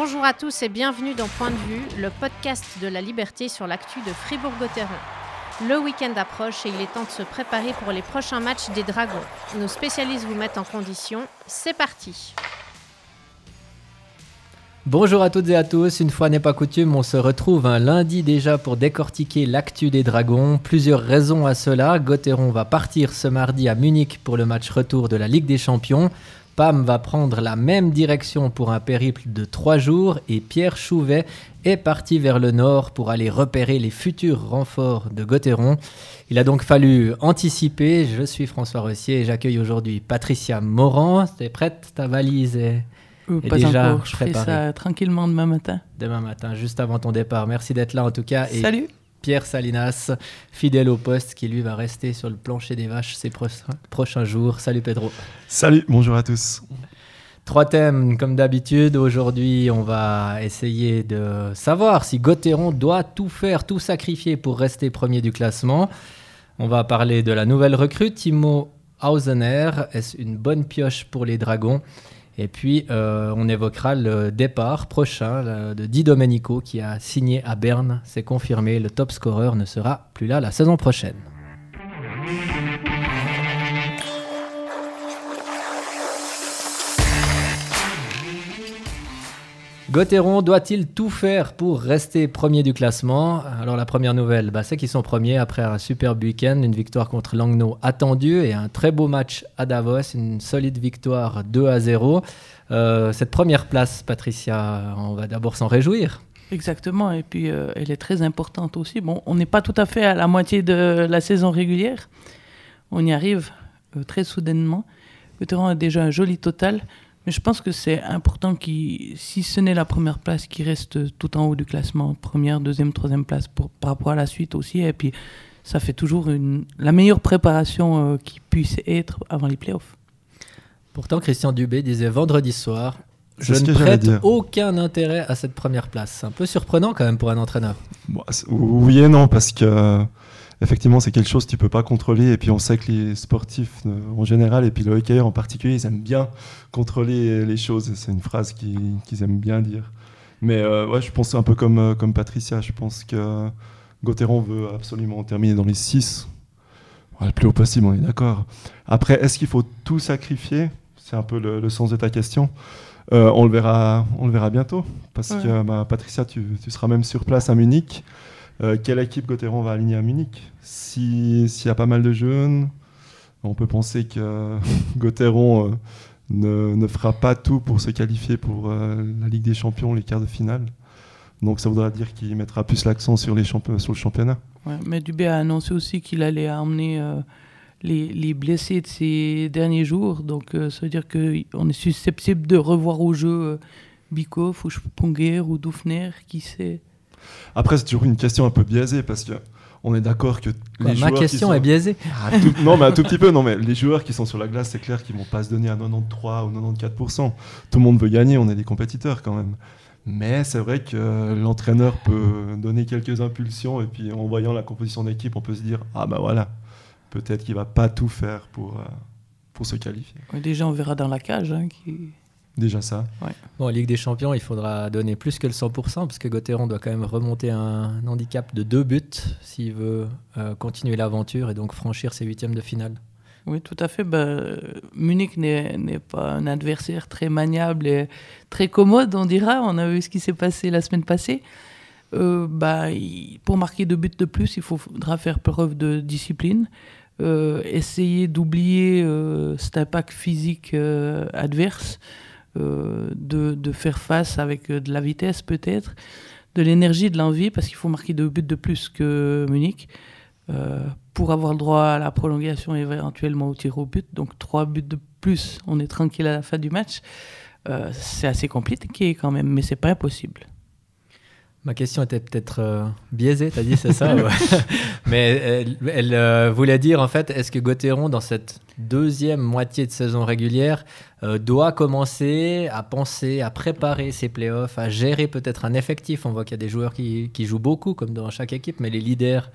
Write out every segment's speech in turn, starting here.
Bonjour à tous et bienvenue dans Point de vue, le podcast de la liberté sur l'actu de Fribourg-Gotteron. Le week-end approche et il est temps de se préparer pour les prochains matchs des Dragons. Nos spécialistes vous mettent en condition. C'est parti. Bonjour à toutes et à tous, une fois n'est pas coutume, on se retrouve un lundi déjà pour décortiquer l'actu des Dragons. Plusieurs raisons à cela. Gotteron va partir ce mardi à Munich pour le match retour de la Ligue des Champions. Pam va prendre la même direction pour un périple de trois jours et Pierre Chouvet est parti vers le nord pour aller repérer les futurs renforts de Gotteron. Il a donc fallu anticiper. Je suis François Rossier et j'accueille aujourd'hui Patricia Morand. T'es prête? Ta valise est, euh, est pas déjà encore, je ferai préparée ça tranquillement demain matin. demain matin, juste avant ton départ. Merci d'être là en tout cas. Et Salut Pierre Salinas, fidèle au poste, qui lui va rester sur le plancher des vaches ces pro- prochains jours. Salut Pedro. Salut, bonjour à tous. Trois thèmes comme d'habitude. Aujourd'hui, on va essayer de savoir si Gotteron doit tout faire, tout sacrifier pour rester premier du classement. On va parler de la nouvelle recrue, Timo Hausener. Est-ce une bonne pioche pour les Dragons? Et puis, euh, on évoquera le départ prochain là, de Di Domenico qui a signé à Berne. C'est confirmé, le top scorer ne sera plus là la saison prochaine. Gotteron doit-il tout faire pour rester premier du classement? Alors la première nouvelle, bah, c'est qu'ils sont premiers après un superbe week-end, une victoire contre Langnau attendue et un très beau match à Davos, une solide victoire 2 à 0. Euh, cette première place, Patricia, on va d'abord s'en réjouir. Exactement, et puis euh, elle est très importante aussi. Bon, on n'est pas tout à fait à la moitié de la saison régulière. On y arrive euh, très soudainement. Vétéran a déjà un joli total, mais je pense que c'est important qu'il, si ce n'est la première place, qu'il reste tout en haut du classement, première, deuxième, troisième place pour, par rapport à la suite aussi. Et puis ça fait toujours une, la meilleure préparation euh, qui puisse être avant les playoffs. Pourtant, Christian Dubé disait vendredi soir je ne prête aucun intérêt à cette première place. C'est un peu surprenant quand même pour un entraîneur. Oui et non, parce que euh, effectivement, c'est quelque chose que tu peux pas contrôler. Et puis, on sait que les sportifs euh, en général, et puis le hockeyeur en particulier, ils aiment bien contrôler les choses. C'est une phrase qu'ils aiment bien dire. Mais euh, ouais, je pense un peu comme, euh, comme Patricia. Je pense que Gauthieron veut absolument terminer dans les 6. le plus haut possible, on est d'accord. Après, est-ce qu'il faut tout sacrifier? C'est un peu le, le sens de ta question. Euh, on, le verra, on le verra bientôt. Parce Ouais. que bah, Patricia, tu, tu seras même sur place à Munich. Euh, quelle équipe Gauthieron va aligner à Munich Si- S'il y a pas mal de jeunes, on peut penser que Gauthieron euh, ne, ne fera pas tout pour se qualifier pour euh, la Ligue des Champions, les quarts de finale. Donc ça voudra dire qu'il mettra plus l'accent sur, sur le championnat. Mais Dubé a annoncé aussi qu'il allait emmener euh, les, les blessés de ces derniers jours. Donc, ça veut dire qu'on est susceptible de revoir au jeu Bikoff ou Sponger ou Dufner, qui sait? Après, c'est toujours une question un peu biaisée parce que on est d'accord que Quoi, les ma joueurs qui question sont- est biaisée. Ah, tout- non, mais un tout petit peu. Non, mais les joueurs qui sont sur la glace, c'est clair qu'ils vont pas se donner à 93 ou 94%. Tout le monde veut gagner, on est des compétiteurs quand même. Mais c'est vrai que l'entraîneur peut donner quelques impulsions et puis en voyant la composition d'équipe, on peut se dire ah bah voilà, peut-être qu'il va pas tout faire pour euh, pour se qualifier. Déjà, on verra dans la cage. hein, qui... Déjà ça. Bon, en Ligue des Champions, il faudra donner plus que le 100% parce que Gauthieron doit quand même remonter un handicap de deux buts s'il veut euh, continuer l'aventure et donc franchir ses huitièmes de finale. Oui, tout à fait. Bah, Munich n'est pas un adversaire très maniable et très commode, on dira. On a vu ce qui s'est passé la semaine passée. Euh, bah, il- pour marquer deux buts de plus, il faudra faire preuve de discipline, euh, essayer d'oublier euh, cet impact physique euh, adverse, euh, de, de faire face avec euh, de la vitesse peut-être, de l'énergie, de l'envie, parce qu'il faut marquer deux buts de plus que Munich. euh, pour avoir le droit à la prolongation et éventuellement au tir au but. Donc trois buts de plus, on est tranquille à la fin du match. Euh, c'est assez compliqué quand même, mais c'est pas impossible. Ma question était peut-être euh, biaisée, t'as dit, c'est ça ouais. Mais elle, elle, euh, voulait dire, en fait, est-ce que Gauthieron, dans cette deuxième moitié de saison régulière, euh, doit commencer à penser, à préparer ses playoffs, à gérer peut-être un effectif? On voit qu'il y a des joueurs qui, qui jouent beaucoup, comme dans chaque équipe, mais les leaders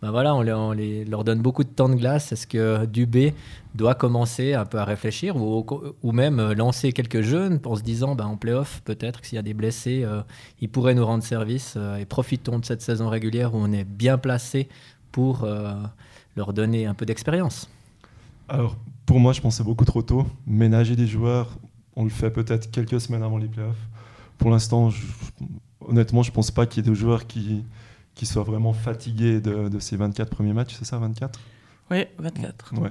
ben voilà, on, les, leur donne beaucoup de temps de glace. Est-ce que Dubé doit commencer un peu à réfléchir ou, ou même euh, lancer quelques jeunes en se disant ben, en playoff, peut-être s'il y a des blessés, euh, ils pourraient nous rendre service et profitons de cette saison régulière où on est bien placé pour leur donner un peu d'expérience Alors, pour moi, je pensais beaucoup trop tôt. Ménager des joueurs, on le fait peut-être quelques semaines avant les playoffs. Pour l'instant, honnêtement, je ne pense pas qu'il y ait des joueurs qui, qui soient vraiment fatigués de, ces 24 premiers matchs, c'est ça, 24 Oui, 24. Ouais.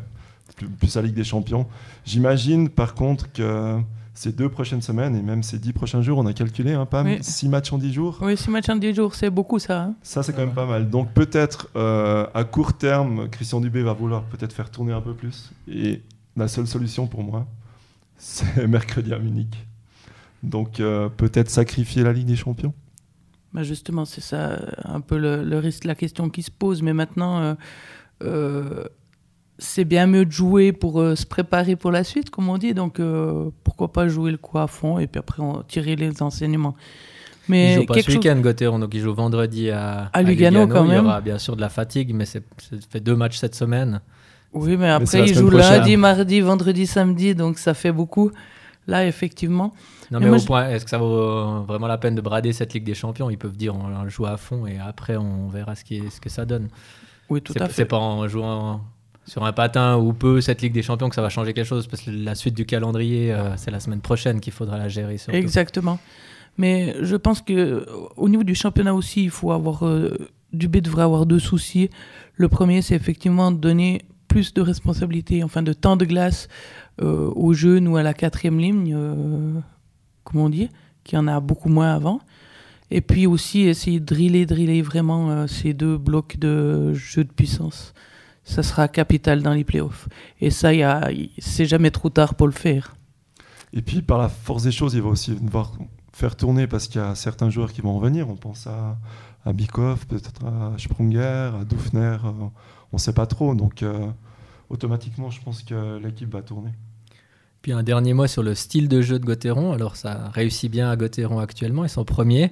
Plus, plus la Ligue des Champions. J'imagine par contre que ces deux prochaines semaines et même ces dix prochains jours, on a calculé, hein, pas oui. six matchs en dix jours? Oui, six matchs en dix jours, c'est beaucoup ça. Hein. ça, c'est quand même pas mal. Donc peut-être euh, à court terme, Christian Dubé va vouloir peut-être faire tourner un peu plus. Et la seule solution pour moi, c'est mercredi à Munich. Donc euh, peut-être sacrifier la Ligue des Champions? Bah justement, c'est ça un peu le, risque, la question qui se pose. Mais maintenant, euh, c'est bien mieux de jouer pour euh, se préparer pour la suite, comme on dit. Donc, euh, pourquoi pas jouer le coup à fond et puis après on, tirer les enseignements. Mais il joue pas ce week-end, Gauthier, donc il joue vendredi à, à, Lugano, quand même. Il y aura bien sûr de la fatigue, mais c'est fait deux matchs cette semaine. Oui, mais après il joue lundi, mardi, vendredi, samedi, donc ça fait beaucoup. Là, effectivement. Non, mais, au point, est-ce que ça vaut vraiment la peine de brader cette Ligue des Champions? Ils peuvent dire on joue à fond et après on verra ce, qui ce que ça donne. Oui, tout à fait. C'est pas en jouant sur un patin ou peu cette Ligue des Champions que ça va changer quelque chose parce que la suite du calendrier, euh, c'est la semaine prochaine qu'il faudra la gérer. Exactement. Mais je pense que au niveau du championnat aussi, il faut avoir euh, Dubé devrait avoir deux soucis. Le premier, c'est effectivement de donner plus de responsabilités, enfin de temps de glace euh, aux jeunes ou à la quatrième ligne, euh, comme on dit, qui en a beaucoup moins avant. Et puis aussi essayer de driller, driller vraiment ces deux blocs de jeu de puissance ça sera capital dans les playoffs. Et ça, c'est jamais trop tard pour le faire. Et puis, par la force des choses, il va aussi devoir faire tourner parce qu'il y a certains joueurs qui vont revenir. On pense à, à Bikoff, peut-être à Sprunger, à Dufner. Euh, on ne sait pas trop. Donc, euh, automatiquement, je pense que l'équipe va tourner. Puis un dernier mot sur le style de jeu de Gauthieron. Alors, ça réussit bien à Gauthieron actuellement. Ils sont premiers.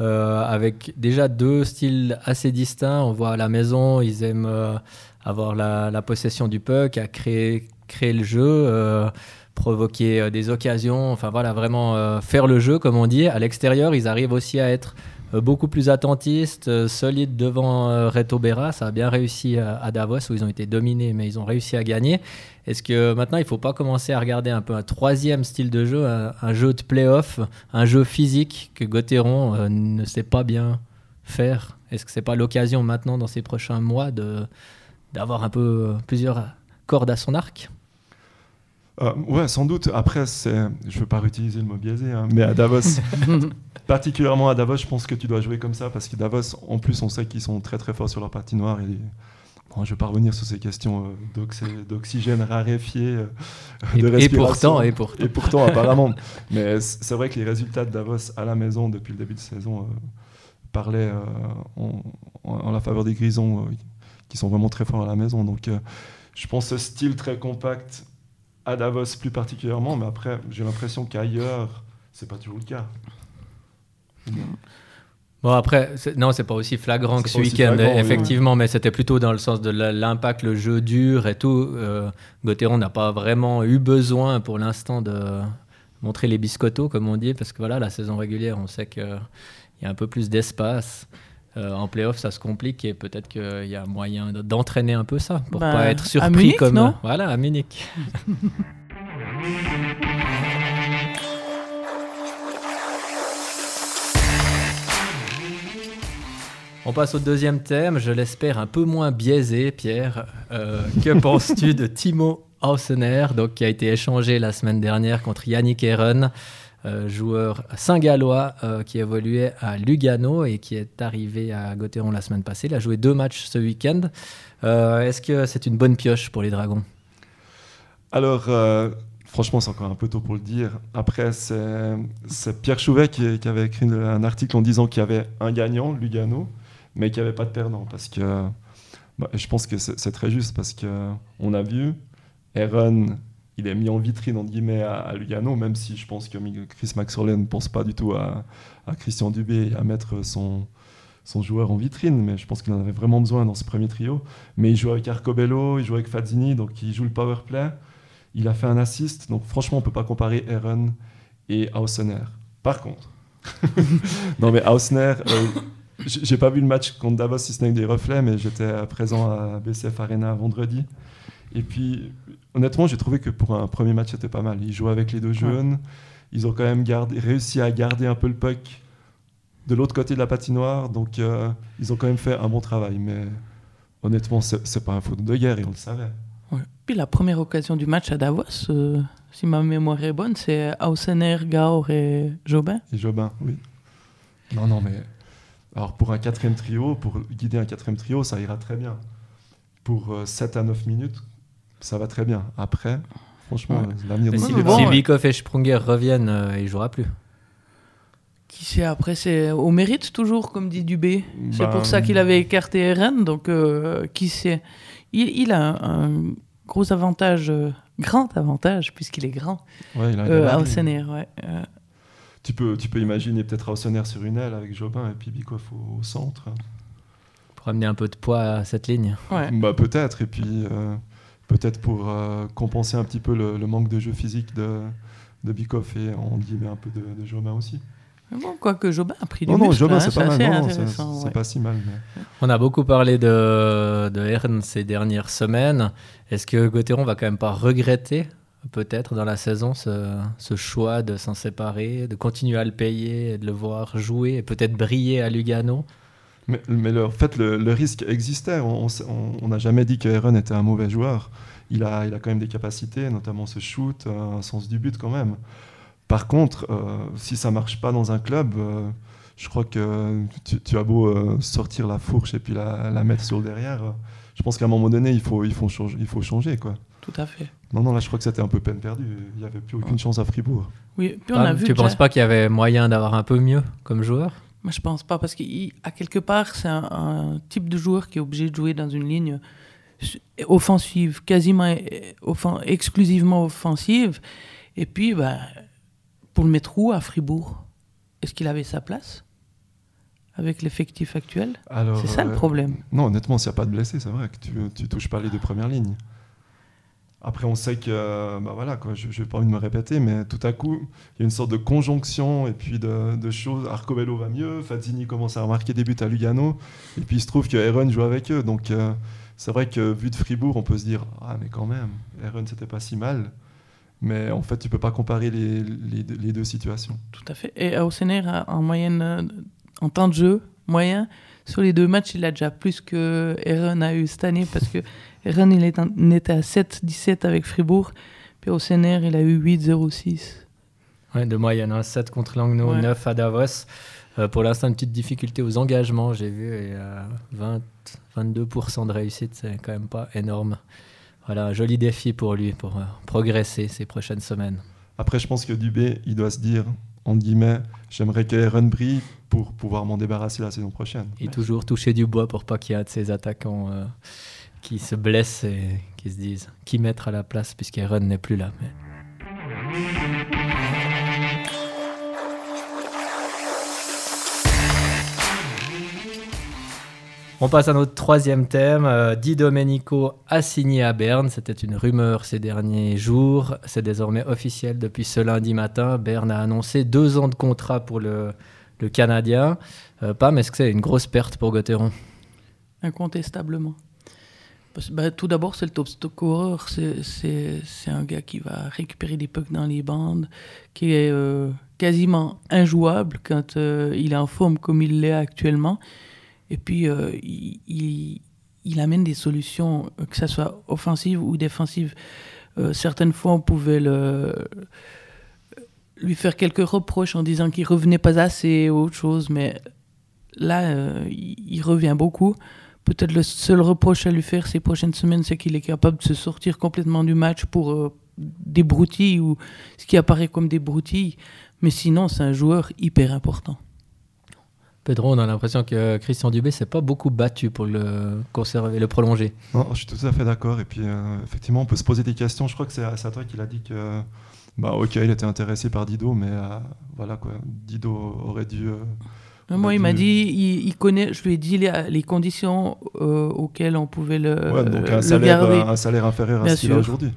Euh, avec déjà deux styles assez distincts. On voit à la maison, ils aiment avoir la, possession du puck, à créer, le jeu, euh, provoquer euh, des occasions, enfin voilà, vraiment euh, faire le jeu, comme on dit. À l'extérieur, ils arrivent aussi à être beaucoup plus attentistes, solides devant Reto Berra. Ça a bien réussi à Davos, où ils ont été dominés, mais ils ont réussi à gagner. Est-ce que maintenant, il ne faut pas commencer à regarder un peu un troisième style de jeu, un, jeu de play-off, un jeu physique que Gauthieron ne sait pas bien faire? Est-ce que ce n'est pas l'occasion maintenant, dans ces prochains mois, d'avoir un peu euh, plusieurs cordes à son arc? Euh, ouais, sans doute. Après, c'est, je veux pas réutiliser le mot biaisé, hein, mais à Davos, particulièrement à Davos, je pense que tu dois jouer comme ça parce que Davos, en plus, on sait qu'ils sont très très forts sur leur partie noire. Et bon, je vais pas revenir sur ces questions euh, d'oxygène raréfié, euh, de respiration. Et pourtant, et pourtant. Et pourtant, apparemment. Mais c'est vrai que les résultats de Davos à la maison depuis le début de saison parlaient en, en, la faveur des Grisons qui sont vraiment très forts à la maison. Donc euh, je pense ce style très compact à Davos plus particulièrement, mais après j'ai l'impression qu'ailleurs c'est pas toujours le cas. Bon après, non, c'est pas aussi flagrant que ce week-end, effectivement, mais c'était plutôt dans le sens de l'impact, le jeu dur et tout. Euh, n'a pas vraiment eu besoin pour l'instant de montrer les biscottos, comme on dit, parce que voilà, la saison régulière, on sait qu'il y a un peu plus d'espace. Euh, en playoff, ça se complique et peut-être qu'il y a moyen d'entraîner un peu ça pour ne pas bah, être surpris comme non voilà à Munich. On passe au deuxième thème, je l'espère un peu moins biaisé, Pierre. Euh, que penses-tu de Timo Hausener, donc, qui a été échangé la semaine dernière contre Yannick euh, joueur saint-gallois euh, qui évoluait à Lugano et qui est arrivé à Gauthieron la semaine passée. Il a joué deux matchs ce week-end. Euh, est-ce que c'est une bonne pioche pour les Dragons? Alors, franchement, c'est encore un peu tôt pour le dire. Après, c'est Pierre Chouvet qui, avait écrit un article en disant qu'il y avait un gagnant, Lugano, mais qu'il n'y avait pas de perdant. Parce que bah, je pense que c'est très juste parce qu'on a vu Aaron il est mis en vitrine entre guillemets à, Lugano, même si je pense que Chris Maxwell ne pense pas du tout à, Christian Dubé à mettre son, joueur en vitrine, mais je pense qu'il en avait vraiment besoin dans ce premier trio. Mais il joue avec Arcobello, il joue avec Fazzini, donc il joue le power play. Il a fait un assist, donc franchement, on peut pas comparer Aaron et Haussener. Par contre, non mais Hausner, euh, j'ai pas vu le match contre Davos si ce n'est que des reflets, mais j'étais présent à BCF Arena vendredi. Et puis, honnêtement, j'ai trouvé que pour un premier match, c'était pas mal. Ils jouaient avec les deux jeunes. Ils ont quand même gardé, réussi à garder un peu le puck de l'autre côté de la patinoire. Donc, euh, ils ont quand même fait un bon travail. Mais honnêtement, c'est pas un faute de guerre et on le savait. Puis la première occasion du match à Davos, euh, si ma mémoire est bonne, c'est Ausener, Gaur et Jobin. Et Jobin, oui. Non, non, mais alors pour un quatrième trio, pour guider un quatrième trio, ça ira très bien. Pour 7 euh, à 9 minutes, ça va très bien. Après, franchement, l'avenir de Si, si Bikov et Sprunger reviennent, euh, il jouera plus. Qui sait Après, c'est au mérite toujours, comme dit Dubé. c'est pour ça qu'il avait écarté Rennes. Donc, qui sait il, a un, gros avantage, euh, grand avantage, puisqu'il est grand, ouais, il a euh, Ouais, euh. Tu, peux, tu peux imaginer peut-être Ausener sur une aile avec Jobin et puis Bikoff au, centre. Pour amener un peu de poids à cette ligne. Bah, peut-être, et puis peut-être pour compenser un petit peu le, manque de jeu physique de, de Bikoff et on dit un peu de, de Jobin aussi. Bon, quoique Jobin a pris du Non, non, Jobin, c'est pas mal. C'est pas si mal. On a beaucoup parlé de, de ces dernières semaines. Est-ce que Gauthieron va quand même pas regretter, peut-être, dans la saison, ce, ce choix de s'en séparer, de continuer à le payer, de le voir jouer et peut-être briller à Lugano? Mais, mais en fait, le, risque existait. On n'a jamais dit que Aaron était un mauvais joueur. Il a, il a quand même des capacités, notamment ce shoot, un sens du but quand même. Par contre, euh, si ça marche pas dans un club, euh, je crois que tu, as beau euh, sortir la fourche et puis la, mettre sur le derrière, je pense qu'à un moment donné, il faut, il faut, changer, il faut changer. Quoi. Tout à fait. Non, non, là, je crois que c'était un peu peine perdue. Il n'y avait plus aucune chance à Fribourg. Oui, puis on a ah, vu tu ne penses pas qu'il y avait moyen d'avoir un peu mieux comme joueur? Moi, je pense pas, parce qu'à quelque part, c'est un, type de joueur qui est obligé de jouer dans une ligne offensive, quasiment exclusivement offensive. Et puis, bah, pour le mettre où? À Fribourg Est-ce qu'il avait sa place? Avec l'effectif actuel? C'est ça le euh, problème. Non, honnêtement, s'il n'y a pas de blessés, c'est vrai que tu, tu touches pas les deux premières lignes. Après, on sait que, bah voilà, quoi, je n'ai pas envie de me répéter, mais tout à coup, il y a une sorte de conjonction et puis de, choses. Arcobello va mieux, Fazzini commence à remarquer des buts à Lugano, et puis il se trouve que Aaron joue avec eux. Donc, euh, c'est vrai que vu de Fribourg, on peut se dire Ah, mais quand même, Aaron, c'était pas si mal. Mais en fait, tu peux pas comparer les, deux situations. Tout à fait. Et Ausener, en moyenne, euh, en temps de jeu moyen, sur les deux matchs, il a déjà plus que Aaron a eu cette année parce que Aaron, il, était à 7-17 avec Fribourg. Puis Ausener, il a eu 8-0-6. Ouais, de moyenne, 7 hein. contre Langnau, 9 à Davos. Euh, pour l'instant, une petite difficulté aux engagements, j'ai vu, et 20, 22% de réussite, c'est quand même pas énorme. Voilà, un joli défi pour lui, pour euh, progresser ces prochaines semaines. Après, je pense que Dubé, il doit se dire, en guillemets, j'aimerais qu'Aaron brille pour pouvoir m'en débarrasser la saison prochaine. Et toujours toucher du bois pour pas qu'il y ait de ces attaquants euh, qui se blessent et qui se disent qui mettre à la place puisqu'Aaron n'est plus là. Mais... On passe à notre troisième thème. Euh, Di Domenico a signé à Berne. C'était une rumeur ces derniers jours. C'est désormais officiel depuis ce lundi matin. Berne a annoncé deux ans de contrat pour le, Canadien. Euh, Pam, est-ce que c'est une grosse perte pour Gauthieron? Incontestablement. Bah, tout d'abord, c'est le top scorer. C'est un gars qui va récupérer des pucks dans les bandes, qui est euh, quasiment injouable quand il est en forme comme il l'est actuellement. Et puis, euh, il, il, amène des solutions, euh, que ce soit offensives ou défensives. Euh, certaines fois, on pouvait lui faire quelques reproches en disant qu'il revenait pas assez ou autre chose, mais là, il, revient beaucoup. Peut-être le seul reproche à lui faire ces prochaines semaines, c'est qu'il est capable de se sortir complètement du match pour des broutilles ou ce qui apparaît comme des broutilles. Mais sinon, c'est un joueur hyper important. Pedro, on a l'impression que Christian Dubé s'est pas beaucoup battu pour le conserver, le prolonger. Non, je suis tout à fait d'accord. Et puis, euh, effectivement, on peut se poser des questions. Je crois que c'est à toi qu'il a dit que, bah, ok, il était intéressé par Dido, mais euh, voilà quoi. Dido aurait dû euh, Moi, il m'a dit, il, il connaît, je lui ai dit les, les conditions euh, auxquelles on pouvait le, Ouais, donc un le salaire, garder. un salaire inférieur à ce qu'il a aujourd'hui.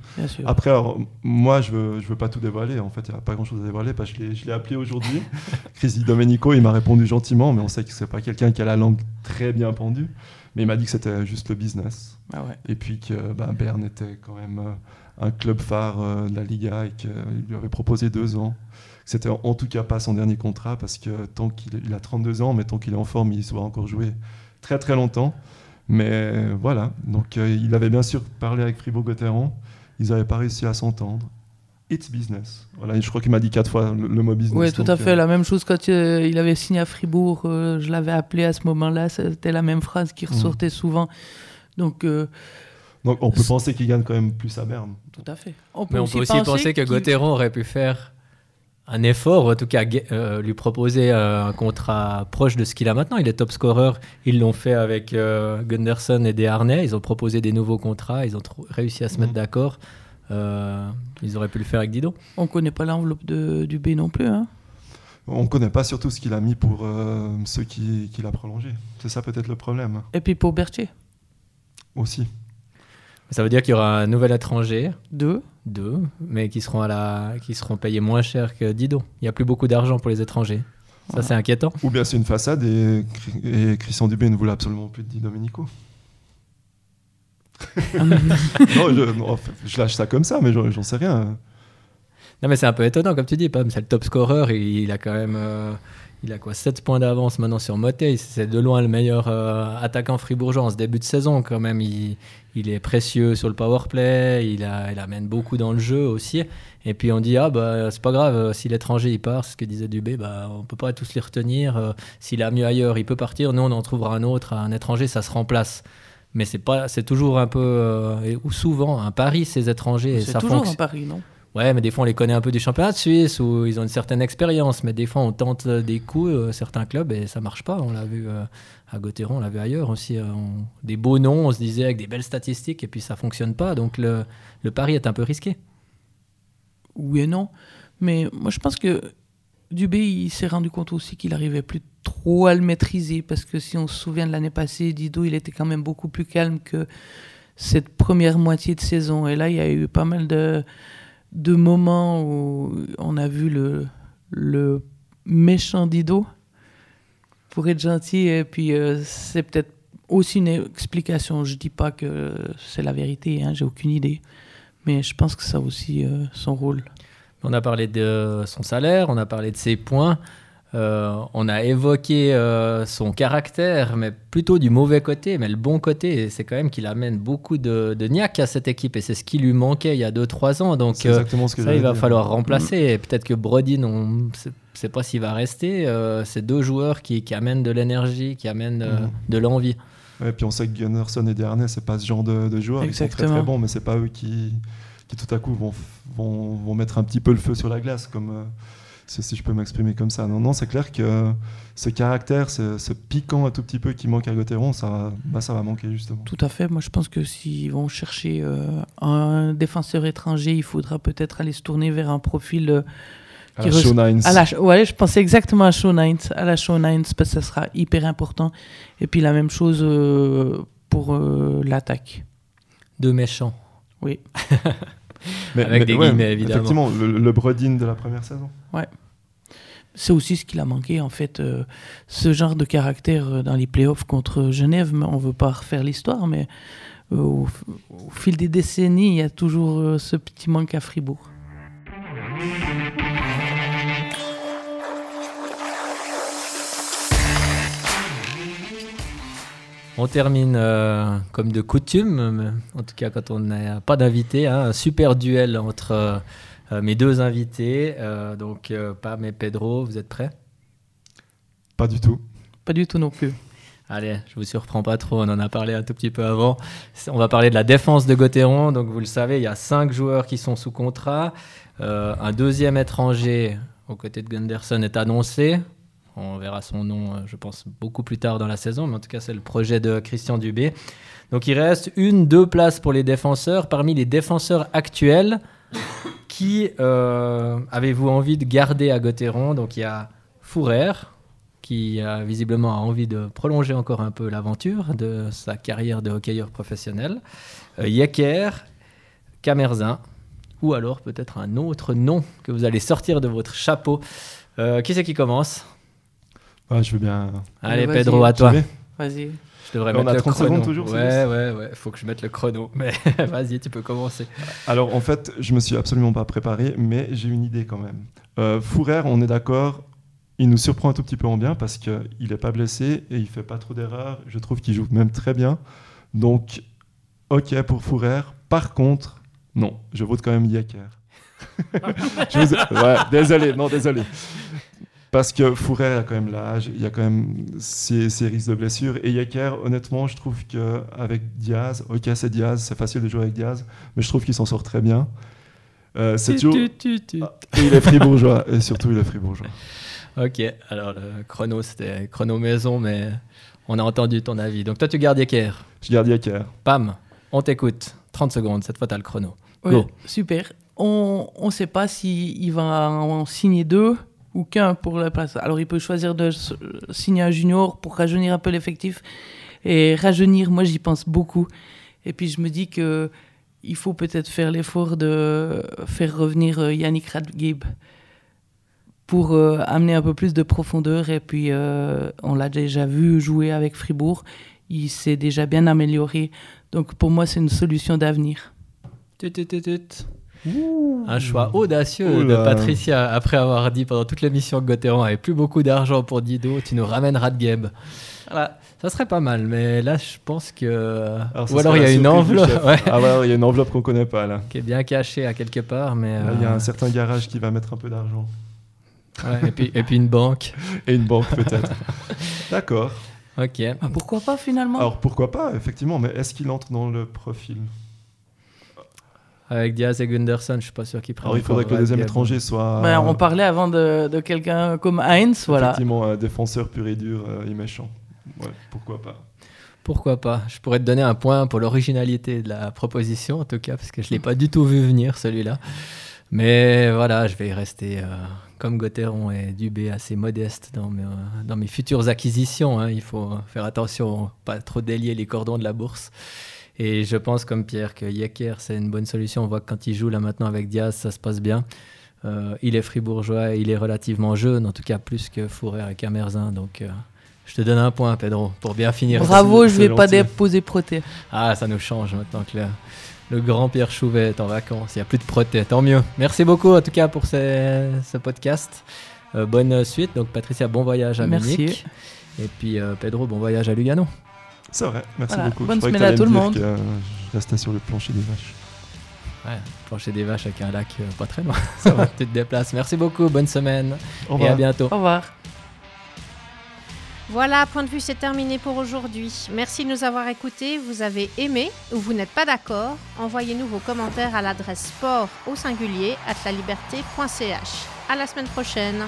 Après, alors, moi, je veux, je veux pas tout dévoiler. En fait, il n'y a pas grand-chose à dévoiler parce que je l'ai- appelé aujourd'hui. Chris Di Domenico, il m'a répondu gentiment, mais on sait que c'est pas quelqu'un qui a la langue très bien pendue. Mais il m'a dit que c'était juste le business. Ah ouais. Et puis que bah, Berne était quand même euh, un club phare euh, de la Liga et qu'il lui avait proposé deux ans. C'était en, en tout cas pas son dernier contrat parce que tant qu'il a 32 ans, mais tant qu'il est en forme, il saura encore jouer très très longtemps. Mais voilà, donc euh, il avait bien sûr parlé avec Fribourg-Gotteron. Ils n'avaient pas réussi à s'entendre. It's business. Voilà, je crois qu'il m'a dit quatre fois le, le mot business. Oui, tout à fait. euh, La même chose quand euh, il avait signé à Fribourg, euh, je l'avais appelé à ce moment-là, c'était la même phrase qui ressortait souvent. Donc, euh, donc on peut penser qu'il gagne quand même plus à Berne. tout à fait. On Mais on peut aussi penser que qu'il- Gauthieron aurait pu faire un effort, ou en tout cas euh, lui proposer euh, un contrat proche de ce qu'il a maintenant. Il est top scorer. Ils l'ont fait avec euh, Gunderson et Desharnais. Ils ont proposé des nouveaux contrats. Ils ont réussi à se mettre Mhm. d'accord. Euh, ils auraient pu le faire avec Dido. On connaît pas l'enveloppe de- du B non plus. Hein. On ne connaît pas surtout ce qu'il a mis pour euh, ceux qui, qu'il a prolongé. C'est ça peut-être le problème Et puis pour Berthier, aussi. Ça veut dire qu'il y aura un nouvel étranger, deux. Deux, mais qui seront, à la, qui seront payés moins cher que Dido. Il n'y a plus beaucoup d'argent pour les étrangers. Ça, Voilà. c'est inquiétant. Ou bien c'est une façade et, et Christian Dubé ne voulait absolument plus de Di Domenico. non, je, non, lâche ça comme ça, mais j'en sais rien. Non, mais c'est un peu étonnant, comme tu dis, Pam. C'est le top scorer. il a quand même. euh, il a quoi 7 points d'avance maintenant sur Motet. C'est de loin le meilleur euh, attaquant fribourgeois en ce début de saison, quand même. Il, il est précieux sur le power play. Il, a, il amène beaucoup dans le jeu aussi. Et puis on dit, ah, bah, c'est pas grave, euh, si l'étranger il part, ce que disait Dubé, bah, on peut pas tous les retenir. euh, S'il a mieux ailleurs, il peut partir. Nous, on en trouvera un autre. Un étranger, ça se remplace. Mais c'est pas, c'est toujours un peu, euh, ou souvent, un pari, ces étrangers. C'est toujours un pari, non? Ouais, mais des fois on les connaît un peu du championnat de Suisse où ils ont une certaine expérience, mais des fois on tente des coups, euh, certains clubs, et ça marche pas. On l'a vu euh, à Gauthieron, on l'a vu ailleurs aussi. euh, Des beaux noms, on se disait avec des belles statistiques, et puis ça fonctionne pas. Donc le, le pari est un peu risqué. Oui et non. Mais moi, je pense que Dubé, il s'est rendu compte aussi qu'il arrivait plus trop à le maîtriser. Parce que si on se souvient de l'année passée, Dido, il était quand même beaucoup plus calme que cette première moitié de saison. Et là, il y a eu pas mal de, de moments où on a vu le, méchant Dido, pour être gentil. Et puis, euh, c'est peut-être aussi une explication. Je dis pas que c'est la vérité, hein, j'ai aucune idée. Mais je pense que ça a aussi euh, son rôle. On a parlé de son salaire, on a parlé de ses points, euh, on a évoqué euh, son caractère, mais plutôt du mauvais côté. Mais le bon côté, c'est quand même qu'il amène beaucoup de, de niaque à cette équipe, et c'est ce qui lui manquait il y a 2-3 ans. Donc euh, exactement ce que Ça, il va dire. falloir remplacer. Et peut-être que Brodin, on ne sait pas s'il va rester. Euh, c'est deux joueurs qui, qui amènent de l'énergie, qui amènent euh, Mhm. de l'envie. Ouais, puis on sait que Gunnarsson et Desharnais, c'est pas ce genre de, de joueurs. Ils sont très très bons, mais c'est pas eux qui, qui tout à coup vont, vont, vont mettre un petit peu le feu sur la glace, comme euh, si si je peux m'exprimer comme ça. Non, non, c'est clair que ce caractère, ce, ce piquant un tout petit peu qui manque à Gauthieron, ça, va- bah, ça va manquer justement. Tout à fait. Moi, je pense que s'ils vont chercher euh, un défenseur étranger, il faudra peut-être aller se tourner vers un profil. euh, À la Shawn Hines. à la, ouais, je pensais exactement à Hines, à la Shawn Hines, parce que ça sera hyper important. Et puis la même chose euh, pour euh, l'attaque. Deux méchants. Oui. Mais- Avec mais des ouais, guillemets, évidemment. Effectivement, le, le Brodin de la première saison. C'est aussi ce qu'il a manqué, en fait, euh, ce genre de caractère euh, dans les playoffs contre Genève. On veut pas refaire l'histoire, mais euh, au, au fil des décennies, il y a toujours euh, ce petit manque à Fribourg. On termine euh, comme de coutume, mais en tout cas quand on n'a pas d'invité, hein, un super duel entre euh, euh, mes deux invités. Euh, donc euh, Pam et Pedro, vous êtes prêts? Pas du tout. Pas du tout non plus. Allez, je vous surprends pas trop, on en a parlé un tout petit peu avant. On va parler de la défense de Gauthieron. Donc vous le savez, il y a cinq joueurs qui sont sous contrat. Euh, un deuxième étranger aux côtés de Gunderson est annoncé. On verra son nom, euh, je pense, beaucoup plus tard dans la saison, mais en tout cas, c'est le projet de Christian Dubé. Donc il reste une, deux places pour les défenseurs. Parmi les défenseurs actuels, qui euh, avez-vous envie de garder à Gauthieron? Donc il y a Fourer, qui a visiblement a envie de prolonger encore un peu l'aventure de sa carrière de hockeyeur professionnel. Euh, Yecker, Camerzin, ou alors peut-être un autre nom que vous allez sortir de votre chapeau. Euh, qui c'est qui commence? Je veux bien. Allez, Pedro, à toi. Vas-y. Je devrais On mettre a le 30 chrono. secondes toujours, Ouais, ouais, ouais. Faut que je mette le chrono. Mais vas-y, tu peux commencer. Alors en fait, je me suis absolument pas préparé, mais j'ai une idée quand même. Euh, Fourer, on est d'accord, il nous surprend un tout petit peu en bien parce qu'il n'est pas blessé et il fait pas trop d'erreurs. Je trouve qu'il joue même très bien. Donc, ok pour Fourer. Par contre, non, je vote quand même Yaker. Je vous- ouais, désolé, non, désolé. Parce que Fourer a quand même l'âge, il y a quand même ses, ses risques de blessure. Et Yaker, honnêtement, je trouve qu'avec Diaz, ok, c'est Diaz, c'est facile de jouer avec Diaz, mais je trouve qu'il s'en sort très bien. Euh, c'est toujours... Tu, tu, tu, tu. Ah, Et il est fribourgeois, et surtout il est fribourgeois. Ok, alors le chrono, c'était chrono maison, mais on a entendu ton avis. Donc toi, tu gardes Yecker. Je garde Yaker. Pam, on t'écoute. 30 secondes, cette fois, t'as le chrono. Ouais, Go. super. On ne sait pas s'il va en signer deux ou qu'un pour la place. Alors, il peut choisir de signer un junior pour rajeunir un peu l'effectif. Et rajeunir, moi, j'y pense beaucoup. Et puis, je me dis que il faut peut-être faire l'effort de faire revenir euh, Yannick Radgib pour euh, amener un peu plus de profondeur. Et puis, euh, on l'a déjà vu jouer avec Fribourg. Il s'est déjà bien amélioré. Donc, pour moi, c'est une solution d'avenir. Un choix audacieux de. Patricia après avoir dit pendant toute l'émission que Gauthieron avait plus beaucoup d'argent pour Dido, tu nous ramènes Radgeb. Voilà, ça serait pas mal, mais là je pense que. Alors, Ou alors il y a une enveloppe ouais, Ah ouais, il y a une enveloppe qu'on connaît pas là. qui est bien cachée à quelque part, mais. Là, Il y a euh, un certain garage qui va mettre un peu d'argent. ouais, et, puis, et puis une banque. Et une banque peut-être. D'accord. Ok. Ah, pourquoi pas finalement? Alors pourquoi pas, effectivement, mais est-ce qu'il entre dans le profil? Avec Diaz et Gunderson, je suis pas sûr qu'ils prennent. Alors il faudrait que le deuxième étranger soit. Ben, On parlait avant de, de quelqu'un comme Heinz, voilà. Effectivement, un défenseur pur et dur euh, et méchant. Ouais, pourquoi pas. Pourquoi pas Je pourrais te donner un point pour l'originalité de la proposition, en tout cas, parce que je ne l'ai pas du tout vu venir, celui-là. Mais voilà, je vais y rester, euh, comme Gauthieron et Dubé, assez modeste dans mes, euh, dans mes futures acquisitions. hein. Il faut faire attention, pas trop délier les cordons de la bourse. Et je pense, comme Pierre, que Yecker, c'est une bonne solution. On voit que quand il joue là maintenant avec Diaz, ça se passe bien. Euh, il est fribourgeois, il est relativement jeune, en tout cas plus que Fourrer et Camerzin. Donc euh, je te donne un point, Pedro, pour bien finir. Bravo, je vais c'est pas déposer proté. Ah, ça nous change maintenant que le, le grand Pierre Chouvet est en vacances. Il n'y a plus de proté, tant mieux. Merci beaucoup en tout cas pour ce, ce podcast. Euh, bonne suite. Donc Patricia, bon voyage à Merci. Munich. Et puis Pedro, bon voyage à Lugano. C'est vrai, merci Voilà, beaucoup. bonne semaine à tout le monde. que, euh, je restais sur le plancher des vaches. Ouais, plancher des vaches avec un lac euh, pas très loin. Ça va, tu te déplaces. Merci beaucoup, bonne semaine Au et revoir. à bientôt. Au revoir. Voilà, point de vue, c'est terminé pour aujourd'hui. Merci de nous avoir écoutés. Vous avez aimé ou vous n'êtes pas d'accord Envoyez-nous vos commentaires à l'adresse sport au singulier at laliberté.ch. À la semaine prochaine.